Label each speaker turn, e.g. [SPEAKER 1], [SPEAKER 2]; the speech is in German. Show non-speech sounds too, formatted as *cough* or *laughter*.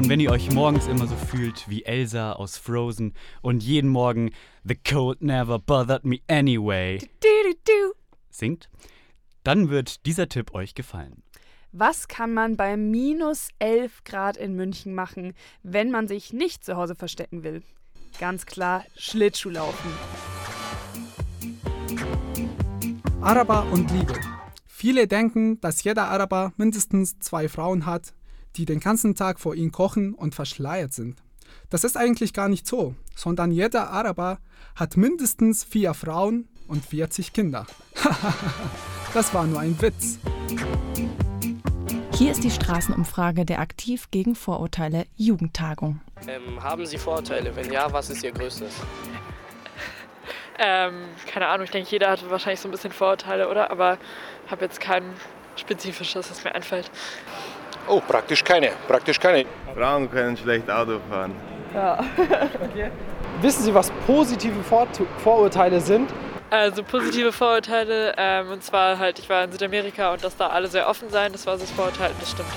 [SPEAKER 1] Und wenn ihr euch morgens immer so fühlt wie Elsa aus Frozen und jeden Morgen The cold never bothered me anyway singt, dann wird dieser Tipp euch gefallen.
[SPEAKER 2] Was kann man bei minus 11 Grad in München machen, wenn man sich nicht zu Hause verstecken will? Ganz klar Schlittschuhlaufen.
[SPEAKER 3] Araber und Liebe. Viele denken, dass jeder Araber mindestens zwei Frauen hat, die den ganzen Tag vor ihm kochen und verschleiert sind. Das ist eigentlich gar nicht so, sondern jeder Araber hat mindestens vier Frauen und 40 Kinder. *laughs* das war nur ein Witz.
[SPEAKER 4] Hier ist die Straßenumfrage der Aktiv gegen Vorurteile Jugendtagung.
[SPEAKER 5] Ähm, haben Sie Vorurteile? Wenn ja, was ist Ihr größtes? *laughs*
[SPEAKER 6] Ähm, keine Ahnung, ich denke, jeder hat wahrscheinlich so ein bisschen Vorurteile, oder? Aber habe jetzt kein spezifisches, das mir einfällt.
[SPEAKER 7] Oh, praktisch keine. Praktisch keine.
[SPEAKER 8] Frauen können schlecht Auto fahren.
[SPEAKER 9] Ja. okay. *laughs* Wissen Sie, was positive Vor Vorurteile sind?
[SPEAKER 6] Also positive Vorurteile, ähm, und zwar halt, ich war in Südamerika und dass da alle sehr offen sein, das war so das Vorurteil, das stimmt.